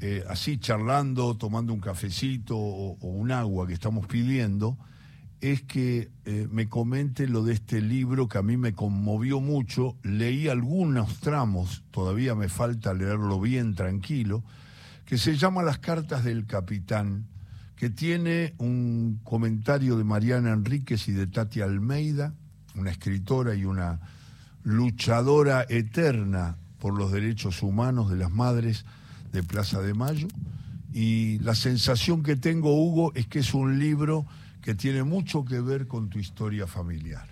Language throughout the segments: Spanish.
eh, así charlando, tomando un cafecito o, un agua que estamos pidiendo, es que eh, me comente lo de este libro que a mí me conmovió mucho. Leí algunos tramos, todavía me falta leerlo bien tranquilo, que se llama Las cartas del capitán, que tiene un comentario de Mariana Enríquez y de Tati Almeida, una escritora y una luchadora eterna por los derechos humanos de las madres de Plaza de Mayo. Y la sensación que tengo, Hugo, es que es un libro que tiene mucho que ver con tu historia familiar.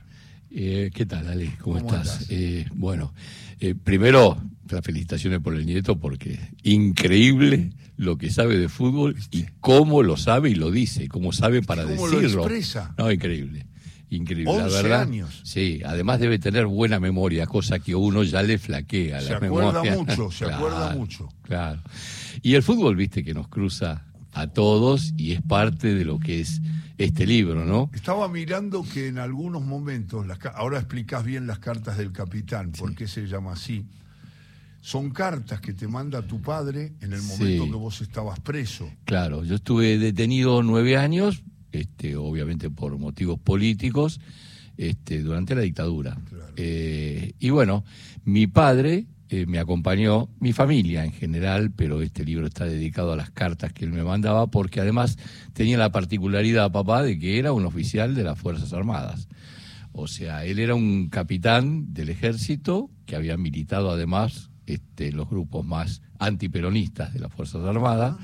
Eh, ¿Qué tal, Ale? ¿Cómo, ¿Cómo estás? Eh, bueno, eh, primero, las felicitaciones por el nieto, porque increíble lo que sabe de fútbol y cómo lo sabe y lo dice, cómo sabe para ¿Cómo lo decirlo. expresa? No, increíble. Increíble, la 11 verdad. años. Sí, además debe tener buena memoria, cosa que uno ya le flaquea. Se la acuerda memoria. mucho, se acuerda mucho. Claro. Y el fútbol, viste, que nos cruza a todos y es parte de lo que es este libro, ¿no? Estaba mirando que en algunos momentos, las ahora explicás bien las cartas del capitán, por qué se llama así. Son cartas que te manda tu padre en el momento Sí. que vos estabas preso. Claro, yo estuve detenido nueve años, este, obviamente por motivos políticos, este, durante la dictadura. Claro. Eh, y bueno, mi padre eh, me acompañó, mi familia en general, pero este libro está dedicado a las cartas que él me mandaba, porque además tenía la particularidad, papá, de que era un oficial de las Fuerzas Armadas. O sea, él era un capitán del ejército que había militado además este, en los grupos más antiperonistas de las Fuerzas Armadas.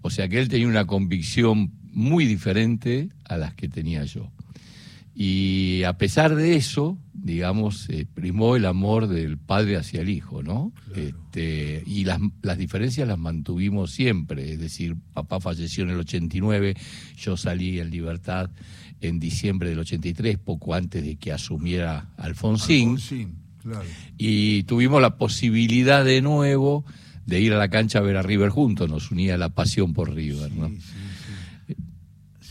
O sea que él tenía una convicción muy diferente a las que tenía yo. Y a pesar de eso, digamos, eh, primó el amor del padre hacia el hijo, ¿no? Este, y las, las diferencias las mantuvimos siempre. Es decir, papá falleció en el 89, yo salí en libertad en diciembre del 83, poco antes de que asumiera Alfonsín Alfonsín, claro. y tuvimos la posibilidad de nuevo de ir a la cancha a ver a River juntos, nos unía la pasión por River, ¿no? Sí.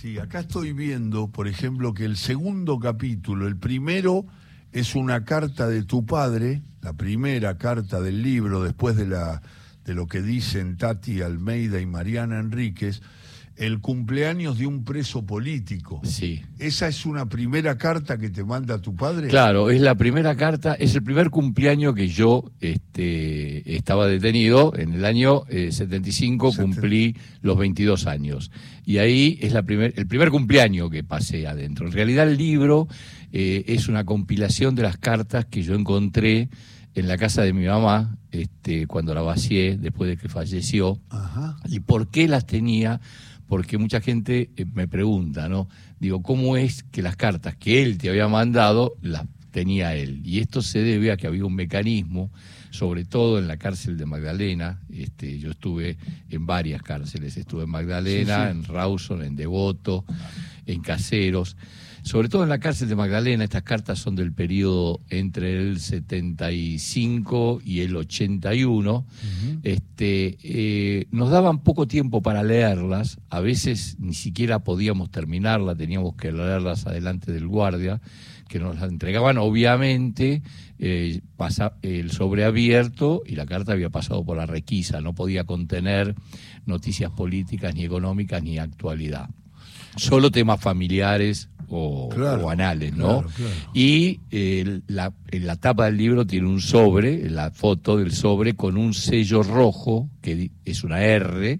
Sí, acá estoy viendo, por ejemplo, que el segundo capítulo, el primero es una carta de tu padre, la primera carta del libro, después de, la, de lo que dicen Tati Almeida y Mariana Enríquez, el cumpleaños de un preso político. Sí. ¿Esa es una primera carta que te manda tu padre? Claro, es la primera carta, es el primer cumpleaños que yo este, estaba detenido. En el año eh, 75 cumplí los 22 años. Y ahí es la primer, el primer cumpleaños que pasé adentro. En realidad el libro eh, es una compilación de las cartas que yo encontré en la casa de mi mamá este, cuando la vacié después de que falleció. Ajá. ¿Y por qué las tenía? Porque mucha gente eh, me pregunta, ¿no? Digo, ¿cómo es que las cartas que él te había mandado las tenía él? Y esto se debe a que había un mecanismo, sobre todo en la cárcel de Magdalena. Este, yo estuve en varias cárceles, estuve en Magdalena, Sí, sí. en Rawson, en Devoto, en Caseros. Sobre todo en la cárcel de Magdalena, estas cartas son del periodo entre el 75 y el 81. este, eh, nos daban poco tiempo para leerlas, a veces ni siquiera podíamos terminarlas, teníamos que leerlas adelante del guardia, que nos las entregaban obviamente eh, pasa, el sobreabierto y la carta había pasado por la requisa, no podía contener noticias políticas, ni económicas, ni actualidad. Solo temas familiares o, Claro, o anales, ¿no? claro, claro. Y eh, la, en la tapa del libro tiene un sobre, la foto del sobre con un sello rojo, que es una R,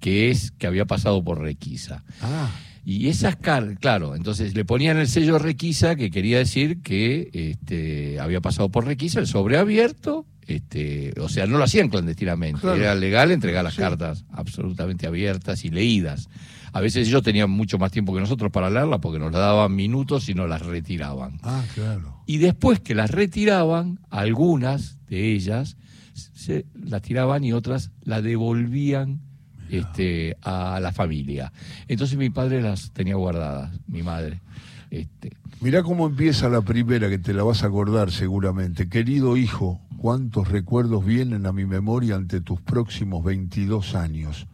que es que había pasado por requisa. Ah, Y esas cartas, claro, entonces le ponían el sello requisa, que quería decir que este, había pasado por requisa, el sobre abierto, este, o sea, no lo hacían clandestinamente, Claro. era legal entregar las Sí. cartas absolutamente abiertas y leídas. A veces ellos tenían mucho más tiempo que nosotros para leerlas porque nos las daban minutos y nos las retiraban. ah, claro. Y después que las retiraban, algunas de ellas se las tiraban y otras las devolvían este, a la familia. Entonces mi padre las tenía guardadas, mi madre. Este, Mirá cómo empieza la primera, que te la vas a acordar seguramente. Querido hijo, cuántos recuerdos vienen a mi memoria ante tus próximos 22 años.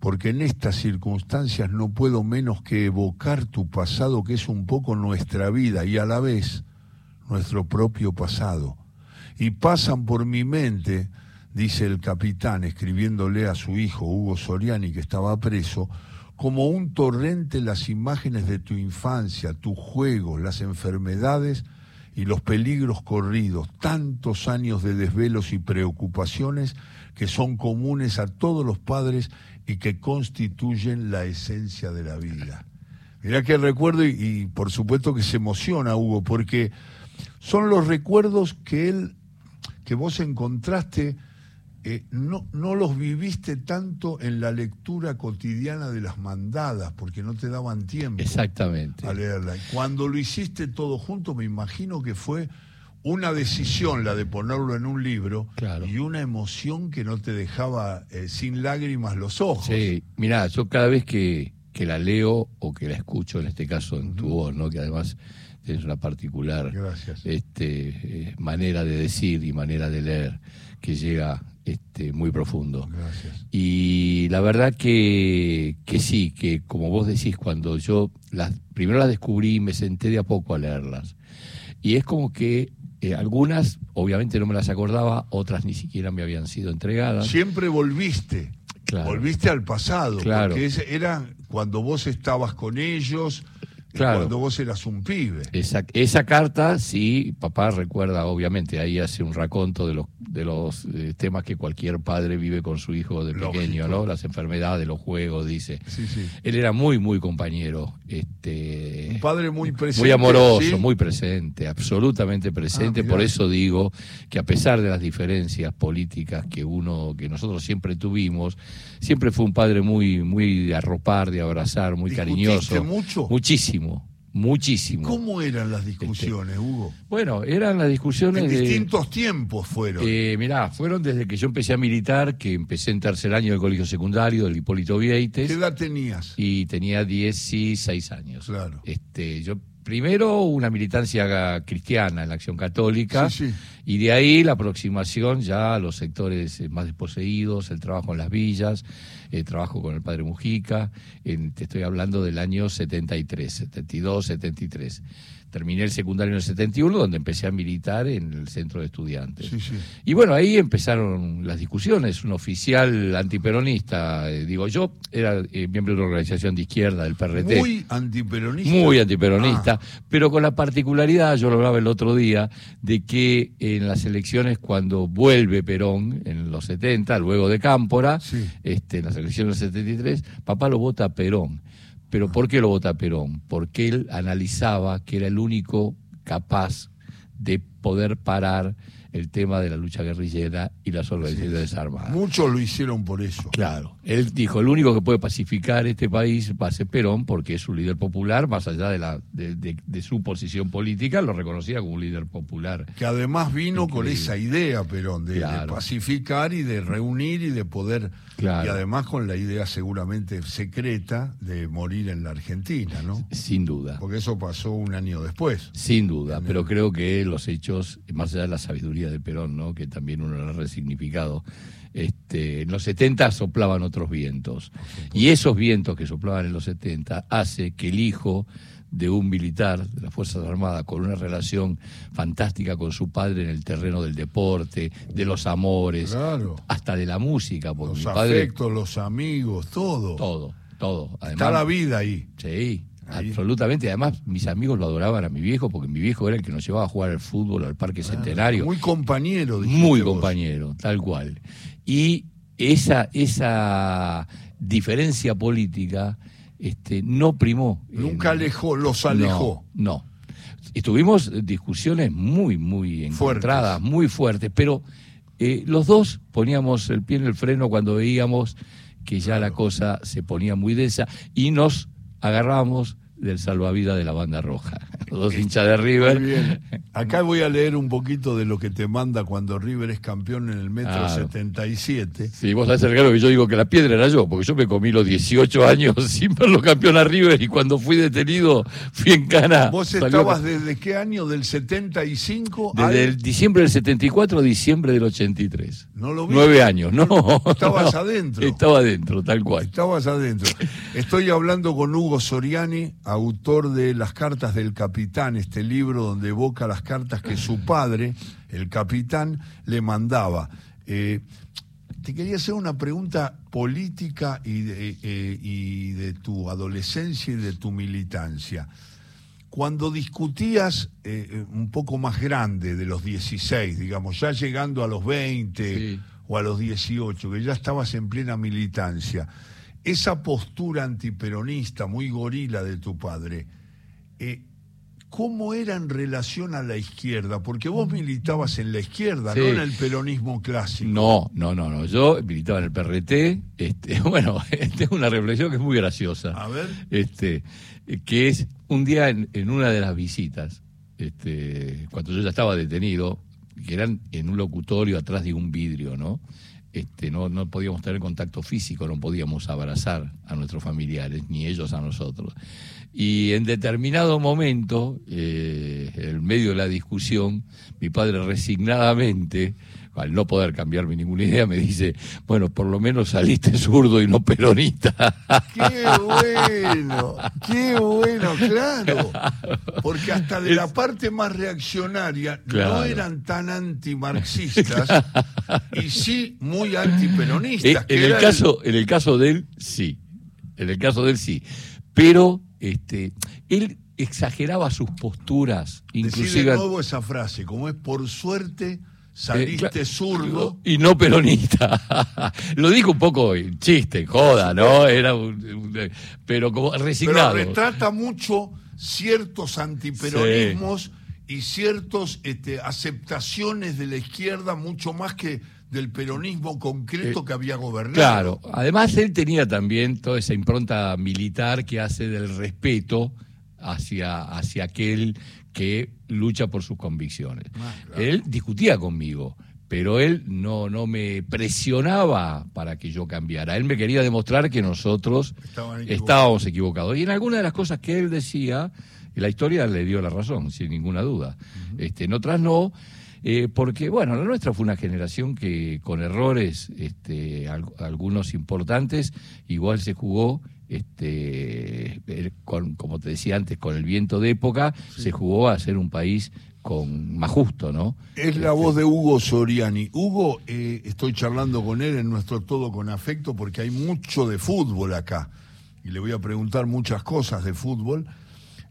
Porque en estas circunstancias no puedo menos que evocar tu pasado, que es un poco nuestra vida y a la vez nuestro propio pasado. Y pasan por mi mente dice el capitán escribiéndole a su hijo Hugo Soriani que estaba preso, como un torrente las imágenes de tu infancia, tus juegos, las enfermedades y los peligros corridos, tantos años de desvelos y preocupaciones que son comunes a todos los padres y que constituyen la esencia de la vida. Mirá que recuerdo y, y por supuesto que se emociona Hugo, porque son los recuerdos que él, que vos encontraste eh, no, no los viviste tanto en la lectura cotidiana de las mandadas, porque no te daban tiempo Exactamente. a leerla. Cuando lo hiciste todo junto, me imagino que fue una decisión la de ponerlo en un libro Claro. y una emoción que no te dejaba eh, sin lágrimas los ojos. Sí, mirá, yo cada vez que, que la leo o que la escucho, en este caso en tu voz, ¿no? que además tienes una particular Gracias. este, eh, manera de decir y manera de leer que llega este, muy profundo. Gracias. Y la verdad que, que sí, que como vos decís, cuando yo las, primero las descubrí y me senté de a poco a leerlas. Y es como que eh, algunas, obviamente no me las acordaba, otras ni siquiera me habían sido entregadas. Siempre volviste. Claro. Volviste al pasado. Claro. Porque ese era cuando vos estabas con ellos, Claro. cuando vos eras un pibe. Esa, esa carta, sí, papá recuerda, obviamente, ahí hace un raconto de los, de los eh, temas que cualquier padre vive con su hijo de Lógico. pequeño, ¿no? Las enfermedades, los juegos, dice. Sí, sí. Él era muy, muy compañero. Este, Un padre muy presente. muy amoroso, ¿sí? muy presente, absolutamente presente. Ah. Por eso digo que a pesar de las diferencias políticas que uno, que nosotros siempre tuvimos, siempre fue un padre muy, muy de arropar, de abrazar, muy ¿Discutiste cariñoso. mucho? Muchísimo, muchísimo. ¿Cómo eran las discusiones, Hugo? Bueno, eran las discusiones En de. distintos tiempos fueron. Eh, mirá, fueron desde que yo empecé a militar, que empecé en tercer año del colegio secundario del Hipólito ¿Qué Vieites, edad tenías? y tenía 16 años. Claro. Este, yo primero una militancia cristiana en la acción católica Sí, sí. Y de ahí la aproximación ya a los sectores eh, más desposeídos, el trabajo en las villas, el trabajo con el padre Mujica, en- te estoy hablando del año 73, 72, 73. Terminé el secundario en el 71, donde empecé a militar en el centro de estudiantes. Sí, sí. Y bueno, ahí empezaron las discusiones. Un oficial antiperonista, eh, digo yo, era eh, miembro de una organización de izquierda, del PRT. Muy antiperonista. Muy antiperonista, Ah, pero con la particularidad, yo lo hablaba el otro día, de que en las elecciones cuando vuelve Perón, en los 70, luego de Cámpora, Sí. este, en las elecciones del 73, papá lo vota a Perón. ¿Pero por qué lo vota a Perón? Porque él analizaba que era el único capaz de poder parar el tema de la lucha guerrillera y las organizaciones armadas. muchos lo hicieron por eso. Claro, él dijo, el único que puede pacificar este país va a ser Perón, porque es un líder popular, más allá de, la, de, de- de su posición política, lo reconocía como un líder popular. Que además vino con esa idea, Perón, de, pacificar y de reunir y de poder. Claro. Y además con la idea seguramente secreta de morir en la Argentina, ¿no? Sin duda, Porque eso pasó un año después. sin duda, pero creo que los hechos, más allá de la sabiduría de Perón, ¿no? que también uno lo ha resignificado, este, en los 70 soplaban otros vientos. Y esos vientos que soplaban en los 70 hace que el hijo de un militar de las Fuerzas Armadas con una relación fantástica con su padre en el terreno del deporte, de los amores, Claro. hasta de la música, porque Los mi padre afectos, los amigos, todo. todo, todo. Está Además, la vida ahí. Sí, Ahí. absolutamente. Además, mis amigos lo adoraban a mi viejo porque mi viejo era el que nos llevaba a jugar al fútbol al Parque Centenario. Muy compañero, Muy vos. compañero, tal cual. Y esa, esa diferencia política este, no primó. Nunca en- alejó, los alejó. No, no. Estuvimos discusiones muy, muy encontradas, muy fuertes, pero eh, los dos poníamos el pie en el freno cuando veíamos que ya la cosa se ponía muy densa y nos agarramos del salvavidas de la banda roja. Los dos hinchas de Muy River. bien. Acá voy a leer un poquito de lo que te manda cuando River es campeón en el metro Claro. 77. Sí, vos sabés el regalo que yo digo que la piedra era yo, porque yo me comí los 18 años sin verlo campeón a River y cuando fui detenido fui en cana. ¿Vos Salió- estabas desde qué año? ¿Del 75? Desde al- el diciembre del 74 a diciembre del 83. No lo vi. Nueve años, no. Estabas no. adentro. Estaba adentro, tal cual. Estabas adentro. Estoy hablando con Hugo Soriani, autor de Las cartas del capitán, este libro donde evoca las cartas que su padre, el capitán, le mandaba. Eh, te quería hacer una pregunta política y de, eh, y de tu adolescencia y de tu militancia. Cuando discutías eh, un poco más grande de los 16, digamos, ya llegando a los 20 Sí. o a los 18, que ya estabas en plena militancia, esa postura antiperonista muy gorila de tu padre, eh, ¿cómo era en relación a la izquierda? Porque vos militabas en la izquierda, Sí. no en el peronismo clásico. No, no, no, no. Yo militaba en el PRT. Este, bueno, tengo una reflexión que es muy graciosa. A ver. Este, que es un día en, en una de las visitas, este, cuando yo ya estaba detenido, que eran en un locutorio atrás de un vidrio, ¿no? Este, no, no podíamos tener contacto físico, no podíamos abrazar a nuestros familiares, ni ellos a nosotros. Y en determinado momento, eh, en medio de la discusión, mi padre resignadamente, al no poder cambiarme ninguna idea, me dice, bueno, por lo menos saliste zurdo y no peronista. ¡Qué bueno! ¡Qué bueno! Claro. Porque hasta de la parte más reaccionaria no eran tan antimarxistas y sí muy Eh, antiperonistas. que en, el caso, en el caso de él, sí. En el caso de él, sí. Pero este, él exageraba sus posturas, Decí de inclusive... nuevo esa frase, como es por suerte saliste Eh, zurdo. Y no peronista. Lo dijo un poco en chiste, joda, ¿no? Era un, un- pero como Pero resignado. retrata mucho ciertos antiperonismos y ciertas aceptaciones de la izquierda mucho más que del peronismo concreto Eh, que había gobernado. Claro, además él tenía también toda esa impronta militar que hace del respeto hacia, hacia aquel que lucha por sus convicciones. Ah, claro. Él discutía conmigo, pero él no, no me presionaba para que yo cambiara. Él me quería demostrar que nosotros equivocados. estábamos equivocados. Y en algunas de las cosas que él decía, la historia le dio la razón, sin ninguna duda. este, en otras no. Eh, porque, bueno, la nuestra fue una generación que con errores, este, al- algunos importantes, igual se jugó, este, con, como te decía antes, con el viento de época, se jugó a ser un país con más justo, ¿no? Es la voz de Hugo Soriani. Hugo, eh, estoy charlando con él en nuestro Todo con Afecto porque hay mucho de fútbol acá. Y le voy a preguntar muchas cosas de fútbol.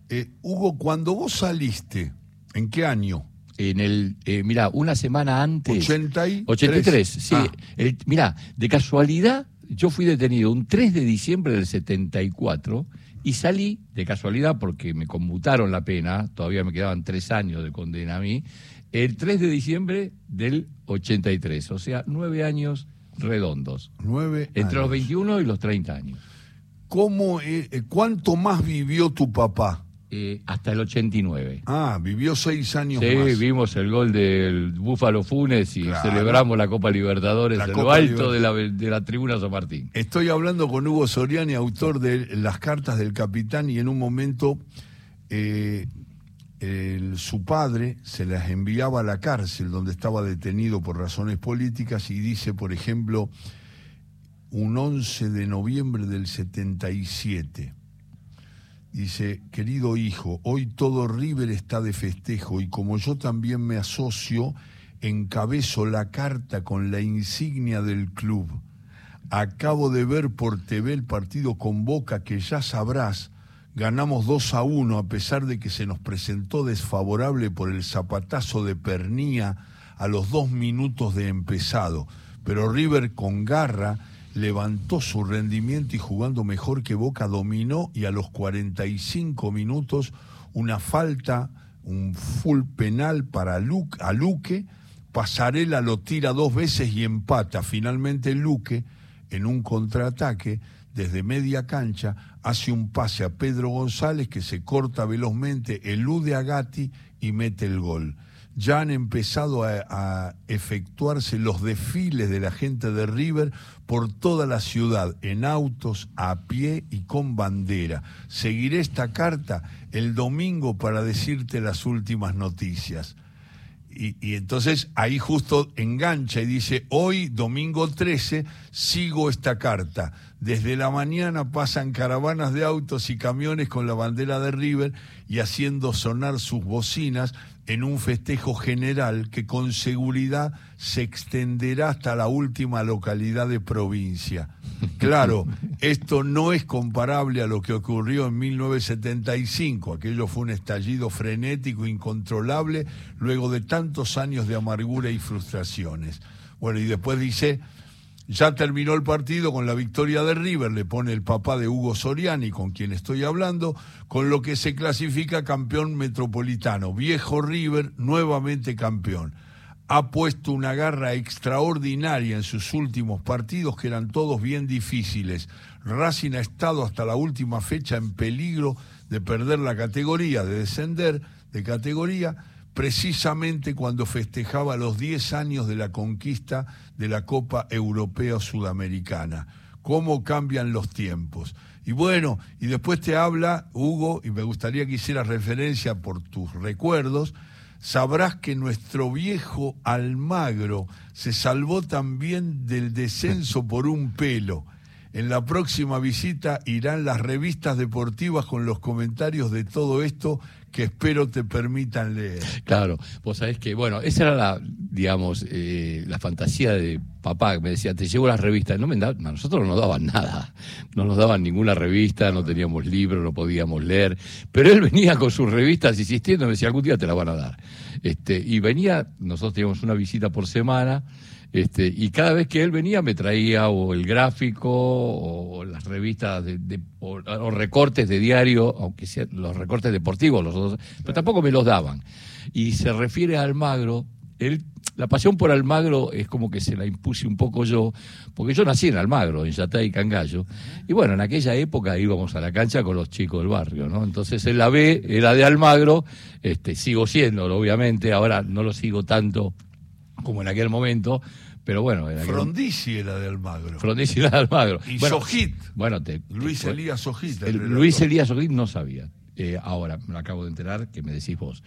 Eh, Hugo, cuando vos saliste, ¿en qué año? En el, eh, mira, una semana antes. 83. 83, sí. Ah. El- mira, de casualidad, yo fui detenido un 3 de diciembre del 74 y salí, de casualidad, porque me conmutaron la pena, todavía me quedaban tres años de condena a mí, el 3 de diciembre del 83, o sea, nueve años redondos, Nueve entre los años. 21 y los 30 años, ¿Cómo, eh, eh, ¿Cuánto más vivió tu papá? Eh, hasta el 89. Ah, vivió seis años Sí, más. vimos el gol del Búfalo Funes y Claro. celebramos la Copa Libertadores La en lo alto de la, de la tribuna San Martín. Estoy hablando con Hugo Soriani, autor de Las cartas del capitán, y en un momento eh, el- su padre se las enviaba a la cárcel donde estaba detenido por razones políticas y dice, por ejemplo, un 11 de noviembre del 77. Dice, querido hijo, hoy todo River está de festejo y como yo también me asocio, encabezo la carta con la insignia del club. Acabo de ver por TV el partido con Boca que ya sabrás, ganamos 2 a 1 a pesar de que se nos presentó desfavorable por el zapatazo de Pernía a los dos minutos de empezado. Pero River con garra levantó su rendimiento y jugando mejor que Boca dominó y a los 45 minutos una falta, un full penal para Luque, a Luque, Pasarela lo tira dos veces y empata. Finalmente Luque, en un contraataque, desde media cancha, hace un pase a Pedro González que se corta velozmente, elude a Gatti y mete el gol. Ya han empezado a, efectuarse los desfiles de la gente de River por toda la ciudad, en autos, a pie y con bandera. Seguiré esta carta el domingo para decirte las últimas noticias. Y, y entonces ahí justo engancha y dice, hoy, domingo 13, sigo esta carta. Desde la mañana pasan caravanas de autos y camiones con la bandera de River y haciendo sonar sus bocinas en un festejo general que con seguridad se extenderá hasta la última localidad de provincia. Claro, esto no es comparable a lo que ocurrió en 1975, aquello fue un estallido frenético, incontrolable, luego de tantos años de amargura y frustraciones. Bueno, y después dice, ya terminó el partido con la victoria de River, le pone el papá de Hugo Soriani, con quien estoy hablando, con lo que se clasifica campeón metropolitano. Viejo River, nuevamente campeón. Ha puesto una garra extraordinaria en sus últimos partidos, que eran todos bien difíciles. Racing ha estado hasta la última fecha en peligro de perder la categoría, de descender de categoría precisamente cuando festejaba los 10 años de la conquista de la Copa Europea Sudamericana. Cómo cambian los tiempos. Y bueno, y después te habla, Hugo, y me gustaría que hicieras referencia por tus recuerdos, sabrás que nuestro viejo Almagro se salvó también del descenso por un pelo. En la próxima visita irán las revistas deportivas con los comentarios de todo esto que espero te permitan leer. Claro, vos sabés que, bueno, esa era la, digamos, eh, la fantasía de papá, que me decía, te llevo las revistas. No me a nosotros no nos daban nada, no nos daban ninguna revista, no teníamos libros, no podíamos leer, pero él venía con sus revistas insistiendo, me decía, algún día te la van a dar. Este, y venía, nosotros teníamos una visita por semana, este, y cada vez que él venía me traía o el gráfico o las revistas de, o, recortes de diario, aunque sean los recortes deportivos, los otros, pero tampoco me los daban. Y se refiere a Almagro, él, la pasión por Almagro es como que se la impuse un poco yo, porque yo nací en Almagro, en Yatay y Cangallo, y bueno, en aquella época íbamos a la cancha con los chicos del barrio, ¿no? Entonces él la ve, era de Almagro, este, sigo siendo, obviamente, ahora no lo sigo tanto como en aquel momento, pero bueno. Era Frondizi era de Almagro. Frondizi era de Almagro. Y bueno, Sojit. Bueno, te, Luis Elías Sojit. Luis Elías Sojit no sabía. Eh, ahora me acabo de enterar que me decís vos.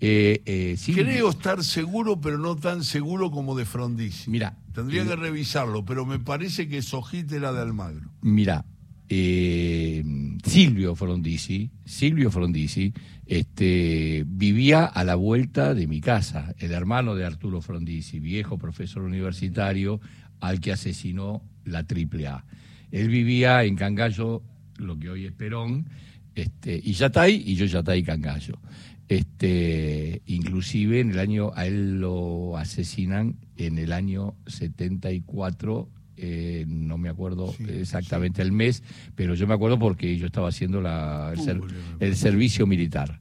Eh, eh, Creo estar seguro, pero no tan seguro como de Frondizi. Mira. Tendría que revisarlo, pero me parece que Sojit era de Almagro. Mira, Silvio Frondizi, Silvio Frondizi este, vivía a la vuelta de mi casa, el hermano de Arturo Frondizi, viejo profesor universitario al que asesinó la AAA. Él vivía en Cangallo, lo que hoy es Perón, este, y Yatay, y yo Yatay Cangallo. Este, inclusive en el año, a él lo asesinan en el año 74 eh, no me acuerdo exactamente el mes, pero yo me acuerdo porque yo estaba haciendo la, el, servicio militar.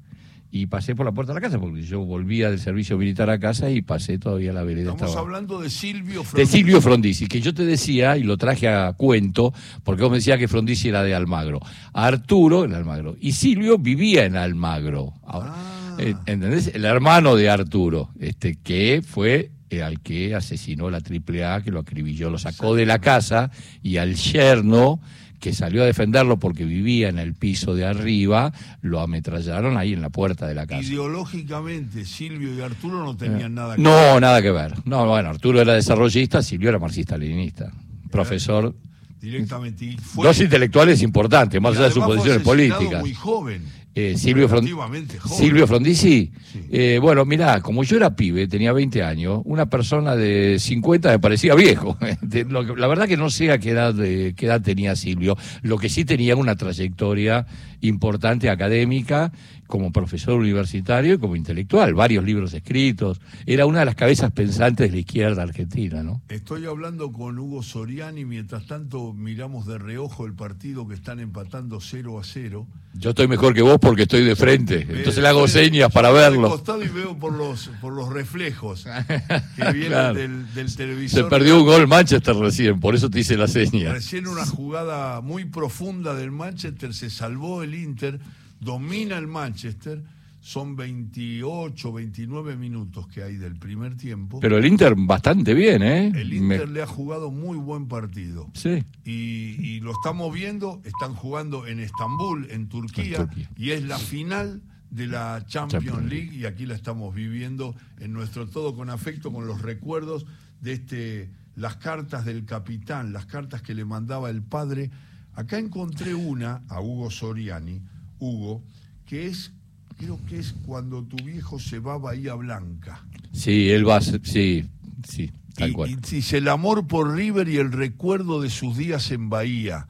Y pasé por la puerta de la casa, porque yo volvía del servicio militar a casa y pasé todavía la vereda. Estamos hablando de Silvio Frondizi. De Silvio Frondizi, que yo te decía, y lo traje a cuento, porque vos me decías que Frondizi era de Almagro. Arturo en Almagro. Y Silvio vivía en Almagro. Ah. Eh, ¿Entendés? El hermano de Arturo, este, que fue eh, al que asesinó la AAA, que lo acribilló, lo sacó de la casa y al yerno que salió a defenderlo porque vivía en el piso de arriba, lo ametrallaron ahí en la puerta de la casa. Ideológicamente, Silvio y Arturo no tenían nada que ver. No, nada que ver. No, bueno, Arturo era desarrollista, Silvio era marxista-leninista, profesor. Directamente. Dos intelectuales importantes, más allá de sus posiciones políticas. muy joven. Eh, Silvio, Silvio Frondizi. Eh, bueno, mirá, como yo era pibe, tenía 20 años, una persona de 50 me parecía viejo. la verdad que no sé a qué edad, qué edad tenía Silvio. Lo que sí tenía una trayectoria importante académica como profesor universitario y como intelectual, varios libros escritos. Era una de las cabezas pensantes de la izquierda argentina, ¿no? Estoy hablando con Hugo Soriani, mientras tanto miramos de reojo el partido que están empatando 0 a 0. Yo estoy mejor que vos porque estoy de frente, entonces le hago señas para verlo. costado y veo por los, por los reflejos que vienen del, televisor. Se perdió un gol Manchester recién, por eso te hice la seña. Recién una jugada muy profunda del Manchester, se salvó el Inter domina el Manchester. Son 28, 29 minutos que hay del primer tiempo. Pero el Inter bastante bien, ¿eh? El Inter le ha jugado muy buen partido. Sí. Y, lo estamos viendo, están jugando en Estambul, en Turquía, y es la final de la Champions, League y aquí la estamos viviendo en nuestro todo con afecto, con los recuerdos de este, las cartas del capitán, las cartas que le mandaba el padre. Acá encontré una a Hugo Soriani, Hugo, que es creo que es cuando tu viejo se va a Bahía Blanca. Sí, él va, sí, sí, tal Y, cual. y dice el amor por River y el recuerdo de sus días en Bahía.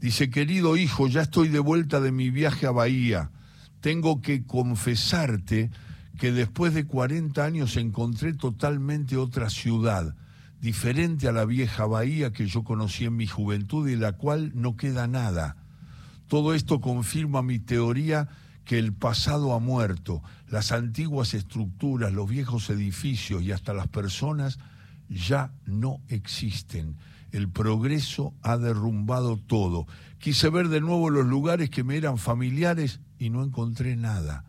Dice, querido hijo, ya estoy de vuelta de mi viaje a Bahía. Tengo que confesarte que después de 40 años encontré totalmente otra ciudad, diferente a la vieja Bahía que yo conocí en mi juventud y de la cual no queda nada. Todo esto confirma mi teoría que el pasado ha muerto, las antiguas estructuras, los viejos edificios y hasta las personas ya no existen. El progreso ha derrumbado todo. Quise ver de nuevo los lugares que me eran familiares y no encontré nada.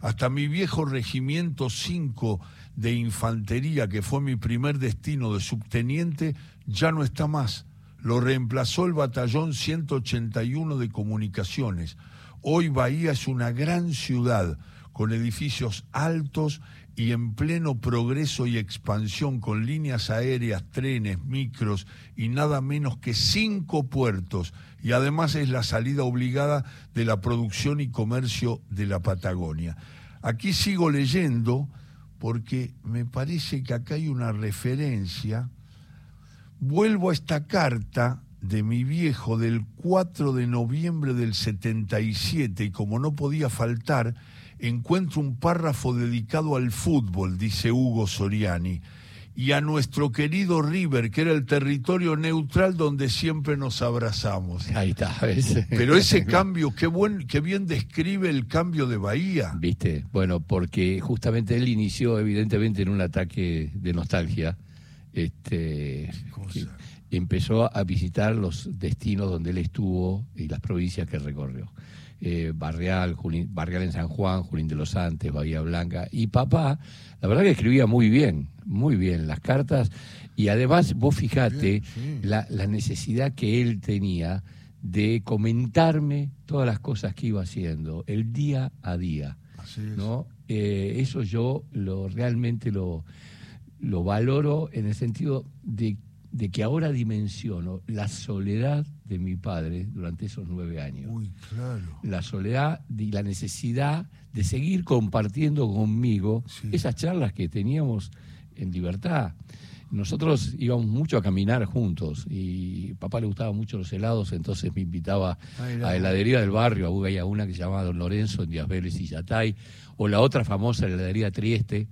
Hasta mi viejo regimiento 5 de infantería, que fue mi primer destino de subteniente, ya no está más. Lo reemplazó el batallón 181 de comunicaciones. Hoy Bahía es una gran ciudad con edificios altos y en pleno progreso y expansión, con líneas aéreas, trenes, micros y nada menos que cinco puertos. Y además es la salida obligada de la producción y comercio de la Patagonia. Aquí sigo leyendo porque me parece que acá hay una referencia Vuelvo a esta carta de mi viejo del 4 de noviembre del 77 y como no podía faltar, encuentro un párrafo dedicado al fútbol, dice Hugo Soriani, y a nuestro querido River, que era el territorio neutral donde siempre nos abrazamos. Ahí está, ¿ves? Pero ese cambio, qué, buen, qué bien describe el cambio de Bahía. ¿Viste? Bueno, porque justamente él inició evidentemente en un ataque de nostalgia. Este, empezó a visitar los destinos donde él estuvo y las provincias que recorrió. Eh, Barrial, en San Juan, Junín de los Andes, Bahía Blanca. Y papá, la verdad que escribía muy bien, muy bien las cartas. Y además, vos fijate Bien, sí. la, la necesidad que él tenía de comentarme todas las cosas que iba haciendo, el día a día. Así es. ¿no? Eh, eso yo lo realmente lo, lo valoro en el sentido de, de que ahora dimensiono la soledad de mi padre durante esos nueve años. Uy, claro. La soledad y la necesidad de seguir compartiendo conmigo Sí. esas charlas que teníamos en libertad. Nosotros íbamos mucho a caminar juntos y papá le gustaban mucho los helados, entonces me invitaba Ah, era. a heladería del barrio, había una que se llamaba Don Lorenzo en Díaz Vélez y Yatay, o la otra famosa heladería Trieste,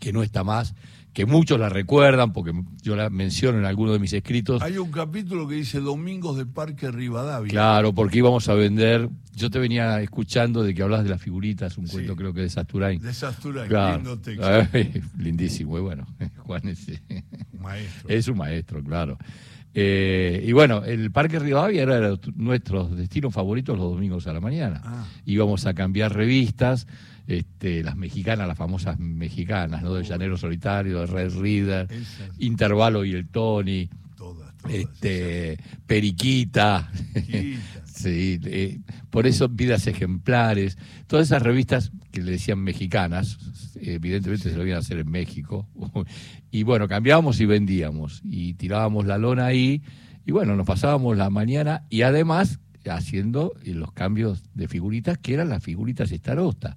que no está más, que muchos la recuerdan porque yo la menciono en alguno de mis escritos. Hay un capítulo que dice Domingos de Parque Rivadavia. Claro, porque íbamos a vender. Yo te venía escuchando de que hablas de las figuritas, un Sí. cuento creo que de Sasturain. De Sasturán, Claro. lindo texto. Lindísimo, y bueno, Juan es, Maestro. es un maestro, claro. Eh, y bueno, el Parque Rivadavia era de nuestros destinos favoritos los domingos a la mañana. Ah. Íbamos a cambiar revistas, este, las mexicanas, las famosas mexicanas, ¿no? De Llanero Solitario, de Red Reader. Intervalo y el Tony, Todas, todas. este, Periquita. Sí, eh, por eso vidas ejemplares, todas esas revistas que le decían mexicanas, evidentemente se lo iban a hacer en México, y bueno, cambiábamos y vendíamos, y tirábamos la lona ahí, y bueno, nos pasábamos la mañana, y además haciendo eh, los cambios de figuritas, que eran las figuritas estarosta.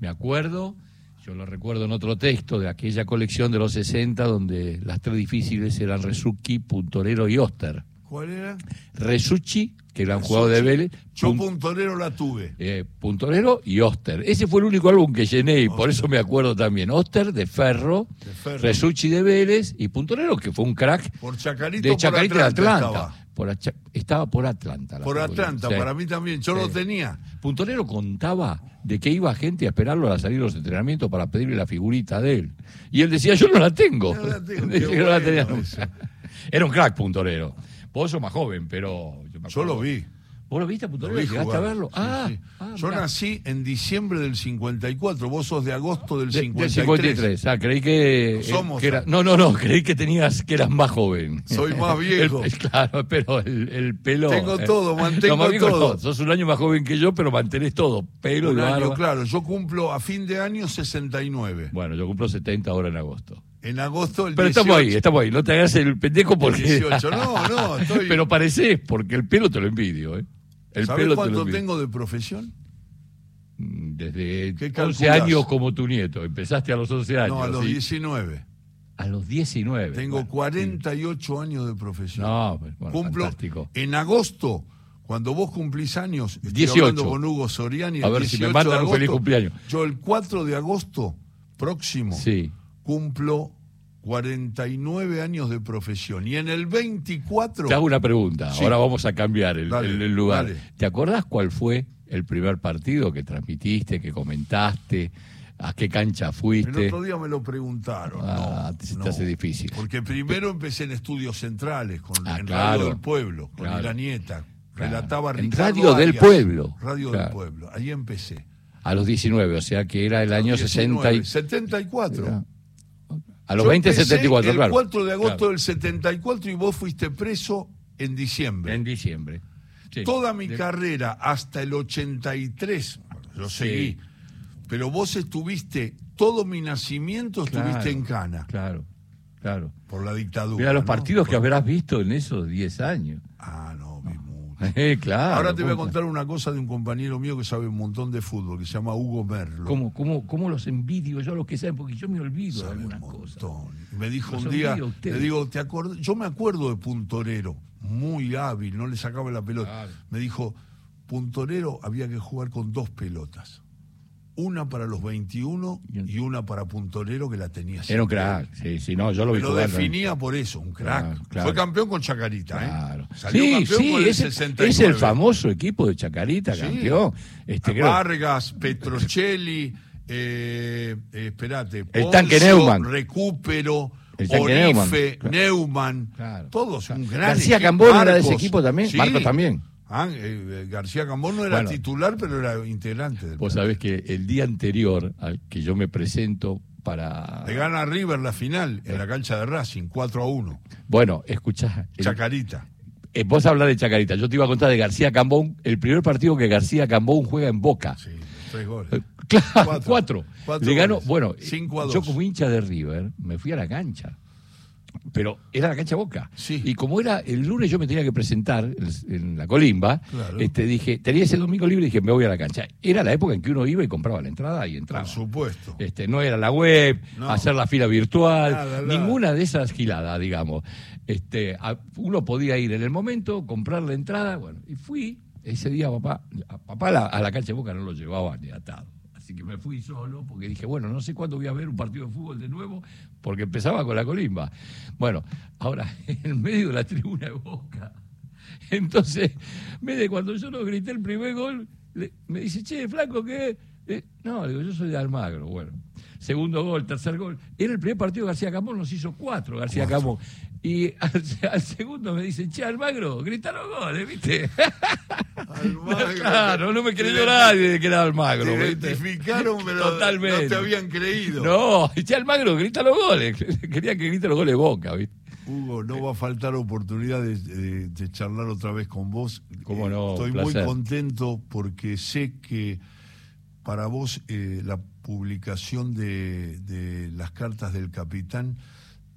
Me acuerdo, yo lo recuerdo en otro texto de aquella colección de los 60, donde las tres difíciles eran Resuki, Puntorero y Oster. ¿Cuál era? Resucci, que era un jugador de Vélez, Yo Pun- puntonero la tuve. eh, Puntonero y Oster. Ese fue el único álbum que llené y por eso me acuerdo también. Oster de Ferro, De Ferro. Resucci de Vélez y Puntonero, que fue un crack Por Chacarito, de por Chacarita de Atlanta. estaba. Por Acha- estaba por Atlanta. la Por. Atlanta, Sí. para mí también. Yo Sí. lo tenía. Puntonero contaba de que iba gente a esperarlo a salir de los entrenamientos para pedirle la figurita de él. Y él decía, yo no la tengo. No la tengo, que no la tenía nunca. Era un crack Puntonero. Vos sos más joven, pero... me Yo lo vi. ¿Vos lo viste a vi ¿Llegaste jugar. a verlo? Sí, ah, sí. ah, Yo mirá. nací en diciembre del 54. Vos sos de agosto del De- 53. del 53. Ah, creí que, Somos, que era- ¿no? no, no, creí que tenías que eras más joven. Soy más viejo. El- claro, pero el, el pelo. Tengo eh, todo, mantengo no, viejo todo. no, sos un año más joven que yo, pero mantenés todo. Pelo y Un año, barba. claro. Yo cumplo a fin de año 69. Bueno, yo cumplo 70 ahora en agosto. En agosto el Pero 18. estamos ahí, estamos ahí. No te hagas el pendejo porque. 18. No, no, estoy- pero parecés, porque el pelo te lo envidio, ¿eh? El ¿Sabés pelo te lo cuánto envidio. tengo de profesión? mm, desde ¿Qué 11 calculás? años como tu nieto. Empezaste a los 11 años. No, a los ¿sí? 19. A los 19. Tengo Bueno, 48 años de profesión. No, bueno, Cumplo fantástico. en agosto, cuando vos cumplís años, estoy 18. hablando con Hugo Soriani. A ver si me 18 mandan de un agosto, feliz cumpleaños. Yo el 4 de agosto próximo Sí. cumplo 49 años de profesión. Y en el 24... Te hago una pregunta. Sí. Ahora vamos a cambiar el, Dale, el- el lugar. dale. ¿Te acordás cuál fue el primer partido que transmitiste, que comentaste? ¿A qué cancha El fuiste? otro día me lo preguntaron. Ah, no, te no. hace difícil. Porque primero empecé en estudios centrales, con, Ah, en claro. Radio del Pueblo, con Claro. la nieta. Claro. Relataba En Radio del. Pueblo. Radio del. Pueblo. Ahí empecé. A los 19, o sea que era el año 60 y... 74. Era- A los Yo 20, empecé 74, el claro. 4 de agosto Claro. del 74 y vos fuiste preso en diciembre. En diciembre. Sí. Toda mi De- carrera hasta el 83, yo Sí. seguí, pero vos estuviste, todo mi nacimiento estuviste Claro, en Cana Claro, claro. por la dictadura. Mira los ¿no? partidos que Por- habrás visto en esos 10 años. Ah, no. Eh, claro. Ahora te voy a ¿cómo- contar una cosa de un compañero mío que sabe un montón de fútbol, que se llama Hugo Merlo. ¿Cómo, cómo, cómo los envidio yo a los que saben? Porque yo me olvido de Sabe algunas un cosas. montón. Me dijo Los un día, le digo, ¿te acuerdas? Yo me acuerdo de Puntorero, muy hábil, no le sacaba la pelota. Claro. Me dijo, Puntorero había que jugar con dos pelotas. Una para los 21 y una para Puntorero que la tenía Era un siempre. crack, sí, sí, no, yo lo vi lo jugar, definía por eso, un crack. Claro, claro. Fue campeón con Chacarita, Claro. ¿eh? Salió Sí, campeón sí, con el es, 69. es el famoso equipo de Chacarita, Sí. campeón. Este, creo- Vargas, Petrocelli, eh, eh, espérate, El tanque Neumann. Recupero, El tanque Orife, Neumann, claro. Neumann, todos un gran García. Cambón era de ese equipo también. Marcos también. Ah, eh, eh, García Cambón no era Bueno. titular, pero era integrante del Vos sabés que el día anterior al que yo me presento para... Le gana River la final en la cancha de Racing, 4 a 1. Bueno, escuchá. el- Chacarita. eh, vos hablas de Chacarita, yo te iba a contar de García Cambón, el primer partido que García Cambón juega en Boca. Sí, tres goles. Eh, Claro, Cuatro. cuatro. Cuatro Le ganó, bueno, Cinco a yo dos. como hincha de River me fui a la cancha. Pero era la cancha Boca. Sí. Y como era el lunes yo me tenía que presentar en- la colimba, Claro. este, dije, tenía ese domingo libre y dije, me voy a la cancha. Era la época en que uno iba y compraba la entrada y entraba. Por supuesto. Este, no era la web, No. hacer la fila virtual, Nada, nada. ninguna de esas giladas, digamos. Este, a- uno podía ir en el momento, comprar la entrada, bueno, y fui. Ese día papá, a papá la, a la cancha de Boca no lo llevaba ni atado. Así que me fui solo porque dije, bueno, no sé cuándo voy a ver un partido de fútbol de nuevo, porque empezaba con la colimba. Bueno, ahora, en medio de la tribuna de Boca. Entonces, me de cuando yo no grité el primer gol, le- me dice, che, flaco, ¿qué? Eh, no, digo, yo soy de Almagro. Bueno, segundo gol, tercer gol. Era el primer partido de García Camón, nos hizo cuatro García Camón. Y al, al segundo me dice, che, Almagro, grita los goles, ¿viste? Almagro, claro, no me creyó nadie de que era Almagro. Te ¿viste? identificaron, pero Totalmente. no te habían creído. No, che, Almagro, grita los goles. Quería que grite los goles Boca, ¿viste? Hugo, no va a faltar oportunidad de, de- de charlar otra vez con vos. Cómo no, Estoy placer. muy contento porque sé que para vos eh, la publicación de, de las cartas del capitán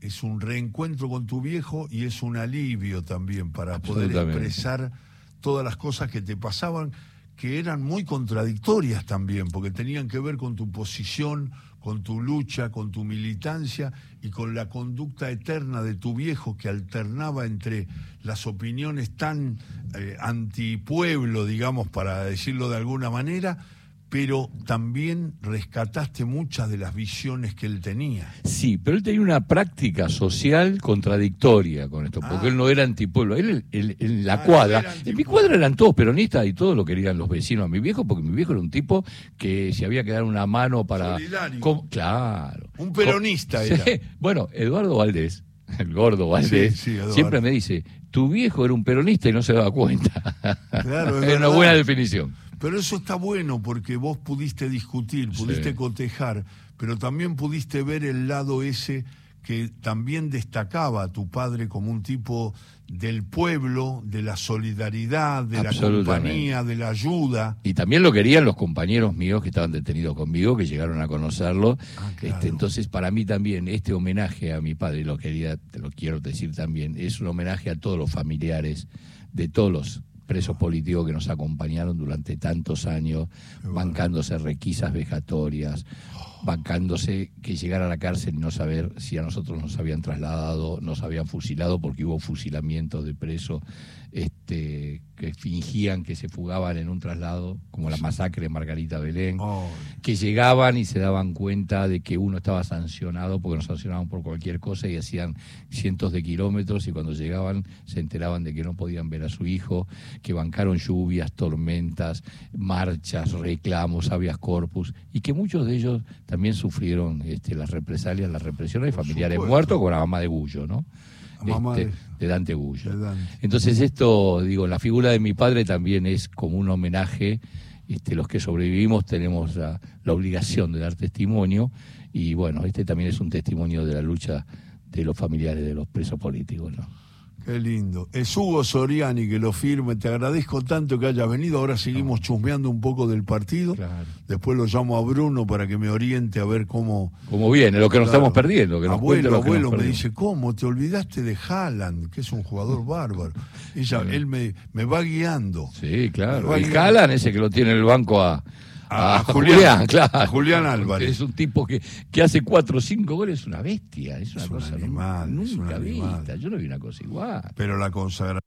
es un reencuentro con tu viejo y es un alivio también para poder expresar todas las cosas que te pasaban que eran muy contradictorias también, porque tenían que ver con tu posición, con tu lucha, con tu militancia y con la conducta eterna de tu viejo que alternaba entre las opiniones tan eh, antipueblo, digamos, para decirlo de alguna manera, pero también rescataste muchas de las visiones que él tenía. Sí, pero él tenía una práctica social contradictoria con esto, porque Ah. él no era antipueblo. Él en- en la Ah, cuadra, en mi cuadra eran todos peronistas y todos lo querían los vecinos a mi viejo, porque mi viejo era un tipo que si había que dar una mano para... Com- claro. Un peronista era. Sí. Bueno, Eduardo Valdés, el gordo Valdés, Sí, sí, Eduardo. siempre me dice, tu viejo era un peronista y no se daba cuenta. Claro, es es una buena definición. Pero eso está bueno porque vos pudiste discutir, pudiste Sí. cotejar, pero también pudiste ver el lado ese que también destacaba a tu padre como un tipo del pueblo, de la solidaridad, de la compañía, de la ayuda. Y también lo querían los compañeros míos que estaban detenidos conmigo, que llegaron a conocerlo. Ah, claro. Este, entonces, para mí también, este homenaje a mi padre, lo quería, te lo quiero decir también, es un homenaje a todos los familiares de todos los presos políticos que nos acompañaron durante tantos años, bancándose requisas vejatorias, bancándose que llegar a la cárcel y no saber si a nosotros nos habían trasladado, nos habían fusilado, porque hubo fusilamientos de presos este, que fingían que se fugaban en un traslado, como la masacre de Margarita Belén, Oh, que llegaban y se daban cuenta de que uno estaba sancionado, porque nos sancionaban por cualquier cosa y hacían cientos de kilómetros y cuando llegaban se enteraban de que no podían ver a su hijo, que bancaron lluvias, tormentas, marchas, reclamos, habeas corpus, y que muchos de ellos también sufrieron este, las represalias, las represiones Por familiares muertos con la mamá de Gullo, ¿no? Mamá Este, de- de Dante Gullo. Entonces esto, digo, la figura de mi padre también es como un homenaje. Este, los que sobrevivimos tenemos la, la obligación de dar testimonio y bueno, este también es un testimonio de la lucha de los familiares de los presos políticos, ¿no? Qué lindo. Es Hugo Soriani que lo firme. Te agradezco tanto que hayas venido. Ahora seguimos chusmeando un poco del partido. Claro. Después lo llamo a Bruno para que me oriente a ver cómo. Como viene, lo que nos estamos perdiendo, que nos abuelo, lo que nos abuelo me dice, ¿cómo? Te olvidaste de Haaland, que es un jugador bárbaro. Ella, él me, me va guiando. Sí, claro. Y Jalan, ese que lo tiene en el banco a, A- a Julián. Julián, claro. A Julián Álvarez. Es un tipo que, que hace cuatro o cinco goles, es una bestia. Es una Es un cosa animal, es un nunca animal. vista. Yo no vi una cosa igual. Pero la consagración.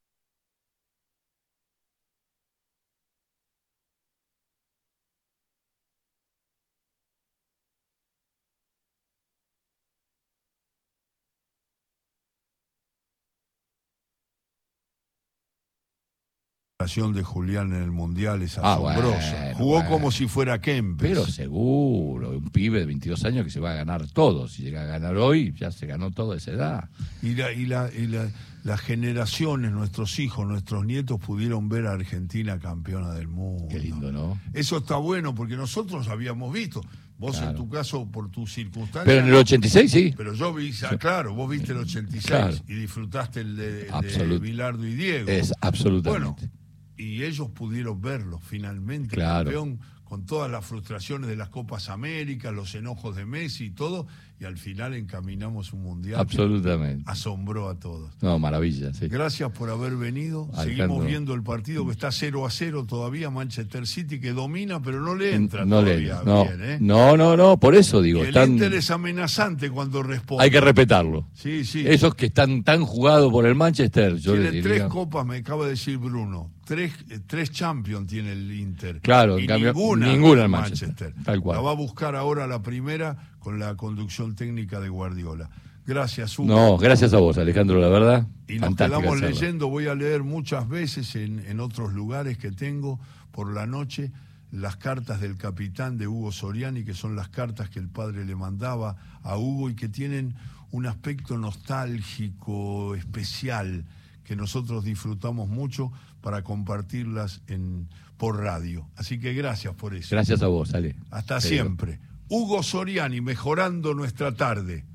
De Julián en el Mundial es Ah, asombrosa. bueno, Jugó bueno. como si fuera Kempes. Pero seguro, un pibe de 22 años que se va a ganar todo. Si llega a ganar hoy, ya se ganó todo a esa edad. Y, la, y, la, y la- las generaciones, nuestros hijos, nuestros nietos pudieron ver a Argentina campeona del mundo. Qué lindo, ¿no? Eso está bueno porque nosotros habíamos visto. Vos en tu caso, por tus circunstancias. Pero en el 86 sí. Pero yo vi, ah, claro, vos viste el 86 Claro. y disfrutaste el de, de Bilardo y Diego. Es Bueno, absolutamente. Y ellos pudieron verlo finalmente, Claro. campeón, con todas las frustraciones de las Copas América, los enojos de Messi y todo, y al final encaminamos un mundial. absolutamente. Asombró a todos. No, maravilla, sí. Gracias por haber venido. Seguimos viendo el partido que está 0 a 0 todavía. Manchester City que domina, pero no le entra no, le- todavía no, bien. ¿eh? no, no, no, por eso Y digo, el Inter es amenazante cuando responde. hay que respetarlo. Sí, sí. Esos que están tan jugados por el Manchester, yo tiene les tres copas, me acaba de decir Bruno. Tres, eh, tres Champions tiene el Inter. Claro, y en cambio, ninguna, ninguna el Manchester. Tal cual. La va a buscar ahora la primera con la conducción técnica de Guardiola. Gracias, Hugo. No, gracias a vos, Alejandro, la verdad. Y nos quedamos charla. leyendo, voy a leer muchas veces en, en otros lugares que tengo por la noche las cartas del capitán de Hugo Soriani, que son las cartas que el padre le mandaba a Hugo y que tienen un aspecto nostálgico especial que nosotros disfrutamos mucho para compartirlas en, por radio. Así que gracias por eso. Gracias a vos, Ale. Hasta Te digo. siempre. Hugo Soriani, mejorando nuestra tarde.